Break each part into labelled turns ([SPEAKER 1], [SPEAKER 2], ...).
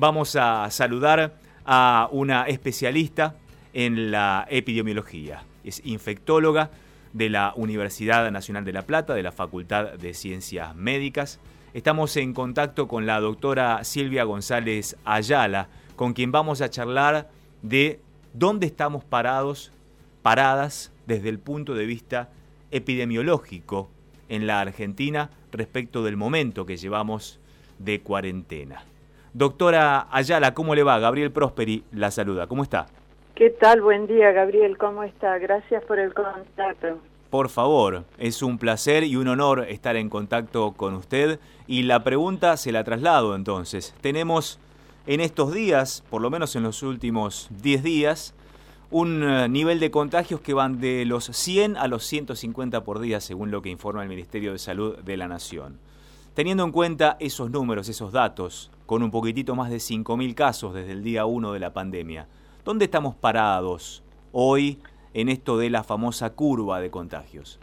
[SPEAKER 1] Vamos a saludar a una especialista en la epidemiología. Es infectóloga de la Universidad Nacional de La Plata, de la Facultad de Ciencias Médicas. Estamos en contacto con la doctora Silvia González Ayala, con quien vamos a charlar de dónde estamos parados, paradas desde el punto de vista epidemiológico en la Argentina respecto del momento que llevamos de cuarentena. Doctora Ayala, ¿cómo le va? Gabriel Prosperi la saluda. ¿Cómo está?
[SPEAKER 2] ¿Qué tal? Buen día, Gabriel. ¿Cómo está? Gracias por el contacto.
[SPEAKER 1] Por favor, es un placer y un honor estar en contacto con usted. Y la pregunta se la traslado entonces. Tenemos en estos días, por lo menos en los últimos 10 días, un eh, nivel de contagios que van de los 100 a los 150 por día, según lo que informa el Ministerio de Salud de la Nación. Teniendo en cuenta esos números, esos datos, con un poquitito más de 5.000 casos desde el día 1 de la pandemia, ¿dónde estamos parados hoy en esto de la famosa curva de contagios?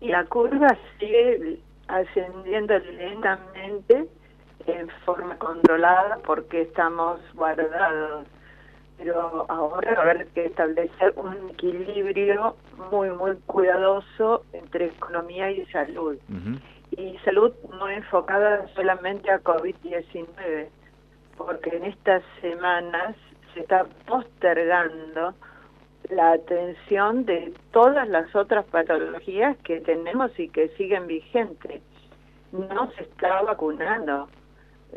[SPEAKER 2] La curva sigue ascendiendo lentamente en forma controlada porque estamos guardados. Pero ahora va a haber que establecer un equilibrio muy, muy cuidadoso entre economía y salud y salud no enfocada solamente a COVID-19, porque en estas semanas se está postergando la atención de todas las otras patologías que tenemos y que siguen vigentes. No se está vacunando.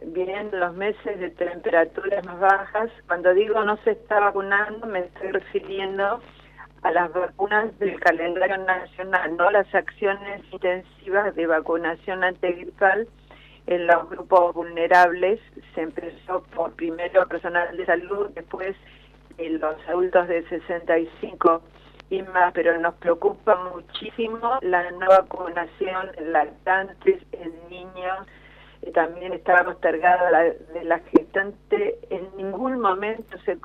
[SPEAKER 2] Vienen los meses de temperaturas más bajas. Cuando digo no se está vacunando, me estoy refiriendo a las vacunas del calendario nacional, no las acciones intensivas de vacunación antigripal en los grupos vulnerables. Se empezó por primero personal de salud, después en los adultos de 65 y más, pero nos preocupa muchísimo la no vacunación lactantes, en niños, también estaba postergada la, de la gestante, en ningún momento se,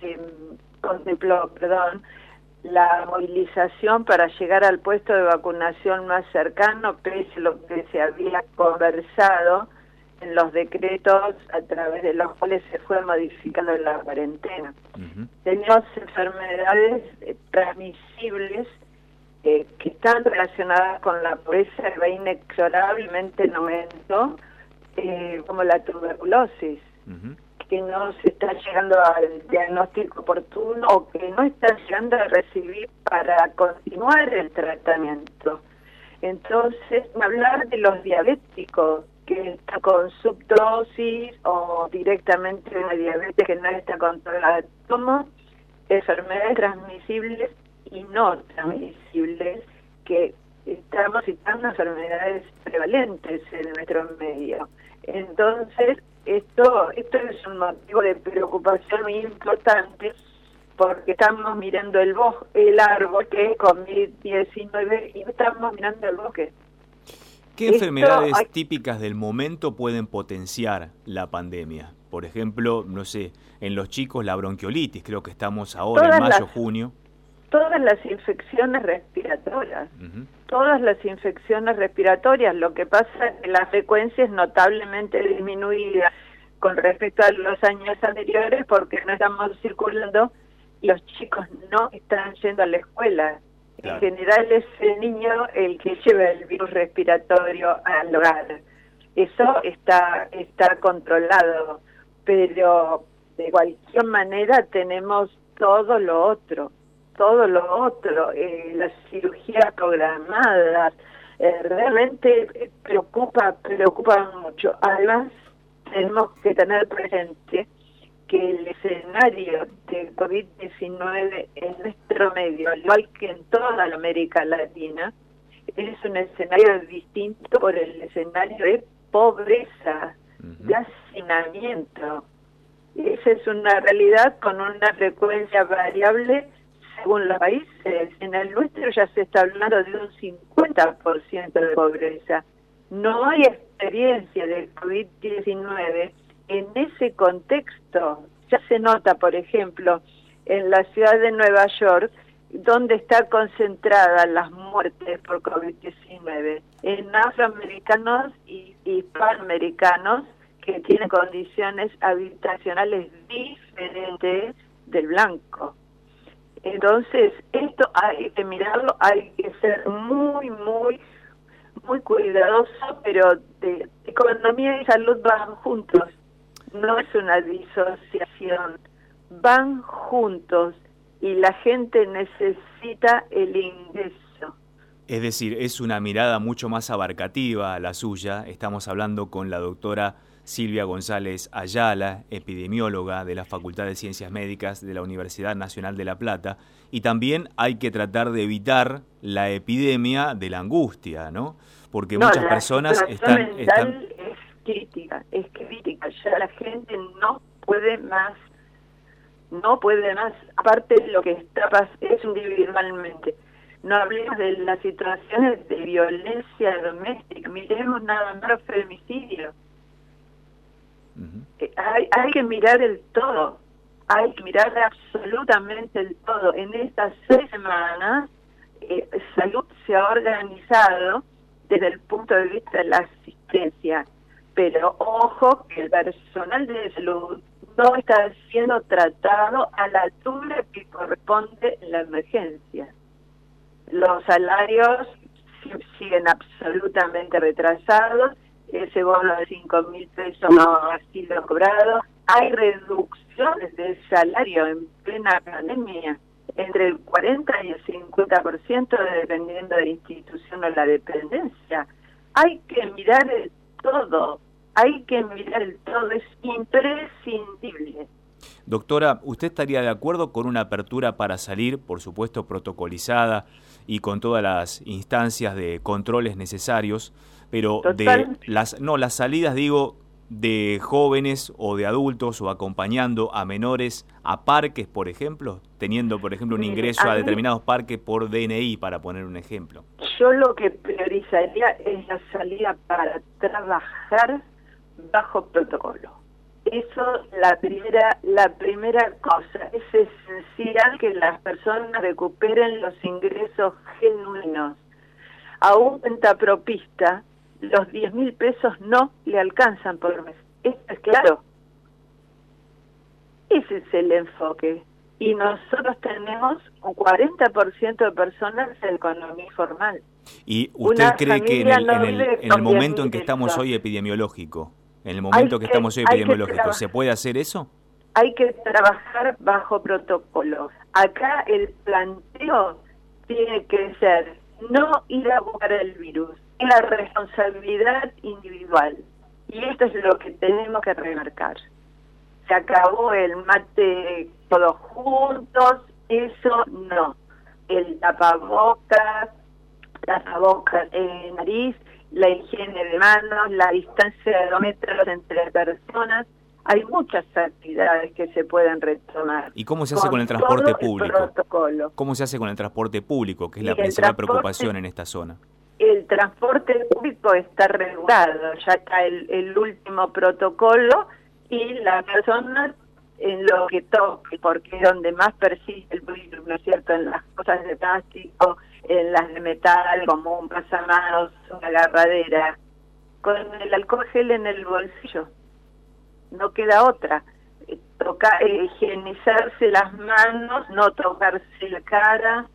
[SPEAKER 2] se contempló, perdón, la movilización para llegar al puesto de vacunación más cercano, pese a lo que se había conversado en los decretos a través de los cuales se fue modificando la cuarentena. Tenemos enfermedades eh, transmisibles eh, que están relacionadas con la pobreza y va inexorablemente en aumento, eh, como la tuberculosis que no se está llegando al diagnóstico oportuno o que no están llegando a recibir para continuar el tratamiento. Entonces, hablar de los diabéticos que están con subdosis o directamente una diabetes que no está controlada, como enfermedades transmisibles y no transmisibles que estamos citando enfermedades prevalentes en nuestro medio. Entonces, esto, esto es un motivo de preocupación muy importante porque estamos mirando el bosque, el árbol que es COVID-19 y estamos mirando el bosque.
[SPEAKER 1] ¿Qué enfermedades típicas del momento pueden potenciar la pandemia? Por ejemplo, no sé, en los chicos la bronquiolitis, creo que estamos ahora en mayo, junio.
[SPEAKER 2] Todas las infecciones respiratorias todas las infecciones respiratorias. Lo que pasa es que la frecuencia es notablemente disminuida con respecto a los años anteriores porque no estamos circulando, los chicos no están yendo a la escuela. En general es el niño el que lleva el virus respiratorio al hogar. Eso está, está controlado, pero de cualquier manera tenemos todo lo otro todo lo otro, eh, las cirugías programadas, eh, realmente preocupa, preocupa mucho. Además, tenemos que tener presente que el escenario de COVID-19 en nuestro medio, igual que en toda la América Latina, es un escenario distinto por el escenario de pobreza, de hacinamiento. Esa es una realidad con una frecuencia variable según los países, en el nuestro ya se está hablando de un 50% de pobreza. No hay experiencia del COVID-19 en ese contexto. Ya se nota, por ejemplo, en la ciudad de Nueva York, donde está concentrada las muertes por COVID-19, en afroamericanos y hispanoamericanos que tiene condiciones habitacionales diferentes del blanco. Entonces, esto hay que mirarlo, hay que ser muy, muy, muy cuidadoso, pero de economía y salud van juntos. No es una disociación, van juntos y la gente necesita el ingreso
[SPEAKER 1] es decir, es una mirada mucho más abarcativa la suya. Estamos hablando con la doctora Silvia González Ayala, epidemióloga de la Facultad de Ciencias Médicas de la Universidad Nacional de La Plata. Y también hay que tratar de evitar la epidemia de la angustia, ¿no? Porque muchas personas están, están...
[SPEAKER 2] Es crítica, es crítica. Ya la gente no puede más, no puede más. Aparte de lo que está pasando es individualmente no hablemos de las situaciones de violencia doméstica, miremos nada más hay, hay que mirar el todo, hay que mirar absolutamente el todo. En estas seis semanas, eh, Salud se ha organizado desde el punto de vista de la asistencia, pero ojo que el personal de salud no está siendo tratado a la altura que corresponde en la emergencia los salarios siguen absolutamente retrasados, ese bono de 5 mil pesos no ha sido cobrado, hay reducciones del salario en plena pandemia, entre el 40 y el 50% dependiendo de la institución o la dependencia. Hay que mirar el todo, hay que mirar el todo, es imprescindible.
[SPEAKER 1] Doctora, ¿usted estaría de acuerdo con una apertura para salir, por supuesto protocolizada y con todas las instancias de controles necesarios, pero de las no las salidas digo de jóvenes o de adultos o acompañando a menores a parques, por ejemplo, teniendo, por ejemplo, un ingreso a, determinados parques por DNI, para poner un ejemplo?
[SPEAKER 2] Yo lo que priorizaría es la salida para trabajar bajo protocolo. Eso la primera la primera cosa es esencial que las personas recuperen los ingresos genuinos. A un pentapropista los 10 mil pesos no le alcanzan por mes. Esto es claro. Ese es el enfoque. Y nosotros tenemos un 40% de personas en economía formal
[SPEAKER 1] ¿Y usted cree que en el, en el momento en que estamos hoy epidemiológico, en el momento que, estamos hoy epidemiológico, ¿se puede hacer eso?
[SPEAKER 2] Hay que trabajar bajo protocolo. Acá el planteo tiene que ser no ir a buscar el virus, es la responsabilidad individual. Y esto es lo que tenemos que remarcar. Se acabó el mate todos juntos, eso no. El tapabocas, tapabocas en nariz, la higiene de manos, la distancia de dos metros entre personas. Hay muchas actividades que se pueden retomar.
[SPEAKER 1] ¿Y cómo se hace con, el transporte público? ¿Cómo se hace con el transporte público, que es la principal preocupación en esta zona?
[SPEAKER 2] Transporte público está regulado, ya está el, el último protocolo y la persona en lo que toque, porque es donde más persiste el virus, ¿no es cierto? En las cosas de plástico, en las de metal, como un pasamanos, una agarradera, con el alcohol gel en el bolsillo. No queda otra. Eh, toca, eh, higienizarse las manos, no tocarse la cara.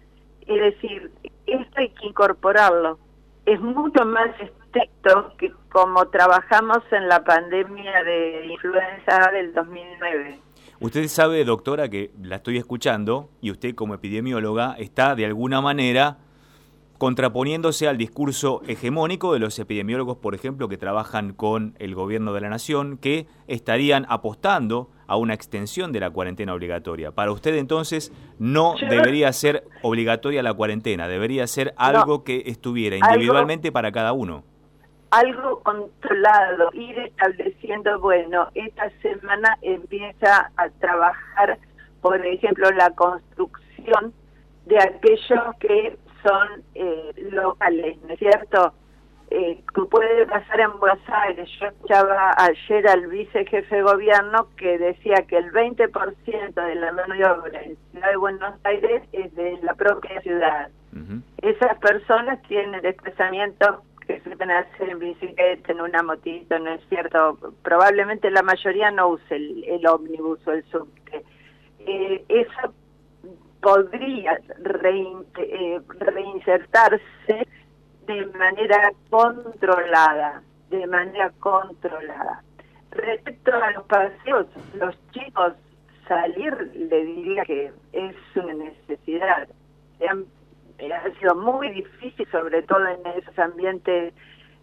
[SPEAKER 2] Es decir, esto hay que incorporarlo. Es mucho más estricto que como trabajamos en la pandemia de influenza del 2009.
[SPEAKER 1] Usted sabe, doctora, que la estoy escuchando y usted como epidemióloga está de alguna manera contraponiéndose al discurso hegemónico de los epidemiólogos, por ejemplo, que trabajan con el gobierno de la nación, que estarían apostando a una extensión de la cuarentena obligatoria. Para usted entonces no debería ser obligatoria la cuarentena, debería ser algo que estuviera individualmente para cada uno.
[SPEAKER 2] Algo controlado, ir estableciendo, bueno, esta semana empieza a trabajar, por ejemplo, la construcción de aquellos que son eh, locales, ¿no es cierto? Eh, puede pasar en Buenos Aires. Yo escuchaba ayer al vicejefe de gobierno que decía que el 20% de la mano de obra en ciudad de Buenos Aires es de la propia ciudad. Esas personas tienen desplazamientos que se pueden hacer en bicicleta, en una motito, no es cierto. Probablemente la mayoría no use el, ómnibus o el subte. Eh, eso podría eh, reinsertarse de manera controlada, de manera controlada. Respecto a los paseos, los chicos salir le diría que es una necesidad. ha sido muy difícil, sobre todo en esos ambientes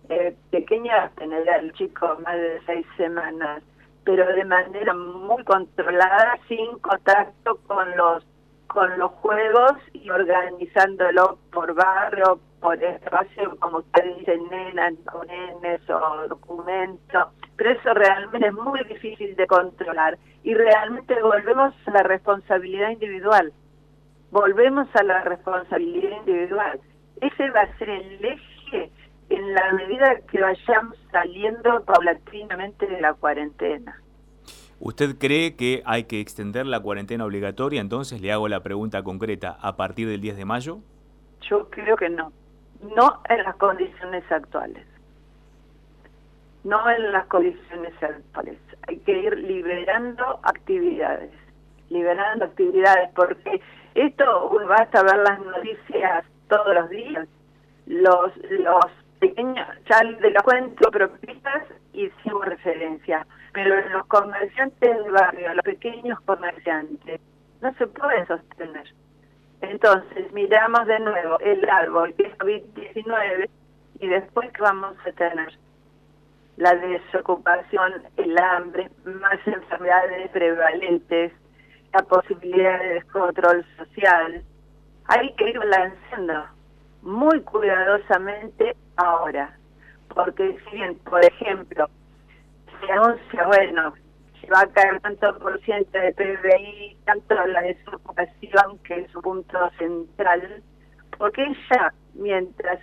[SPEAKER 2] eh, pequeños, tener al chico más de seis semanas, pero de manera muy controlada, sin contacto con los con los juegos y organizándolo por barrio, por espacio, como usted dice, nenas o nenes o documentos. Pero eso realmente es muy difícil de controlar. Y realmente volvemos a la responsabilidad individual. Volvemos a la responsabilidad individual. Ese va a ser el eje en la medida que vayamos saliendo paulatinamente de la cuarentena.
[SPEAKER 1] ¿Usted cree que hay que extender la cuarentena obligatoria? Entonces le hago la pregunta concreta, ¿a partir del 10 de mayo?
[SPEAKER 2] Yo creo que no. No en las condiciones actuales. No en las condiciones actuales. Hay que ir liberando actividades. Liberando actividades, porque esto basta ver las noticias todos los días. Los, los pequeños, ya de los cuento propistas hicimos referencia pero los comerciantes del barrio, los pequeños comerciantes, no se pueden sostener. Entonces, miramos de nuevo el árbol, que es COVID-19, y después, ¿qué vamos a tener? La desocupación, el hambre, más enfermedades prevalentes, la posibilidad de descontrol social. Hay que ir lanzando muy cuidadosamente ahora, porque si bien, por ejemplo, se anuncia, bueno, va a caer tanto por ciento de PBI, tanto la desocupación, que es un punto central, porque ya, mientras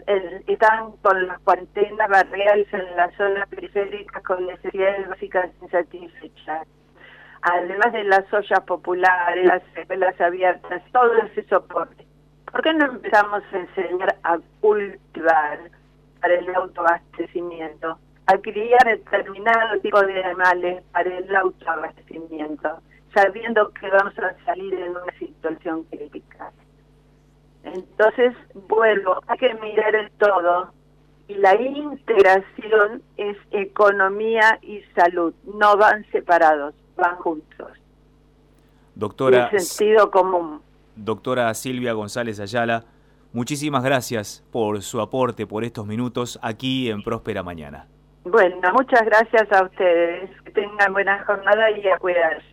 [SPEAKER 2] están con las cuarentenas barriales en las zonas periféricas con necesidades básicas insatisfechas, además de las ollas populares, las escuelas abiertas, todo ese soporte, ¿por qué no empezamos a enseñar a cultivar para el autoabastecimiento? A criar determinado tipo de animales para el autoabastecimiento, sabiendo que vamos a salir en una situación crítica. Entonces, vuelvo, hay que mirar el todo y la integración es economía y salud, no van separados, van juntos.
[SPEAKER 1] Doctora,
[SPEAKER 2] en sentido común.
[SPEAKER 1] Doctora Silvia González Ayala, muchísimas gracias por su aporte, por estos minutos aquí en Próspera Mañana.
[SPEAKER 2] Bueno, muchas gracias a ustedes. Que tengan buena jornada y a cuidarse.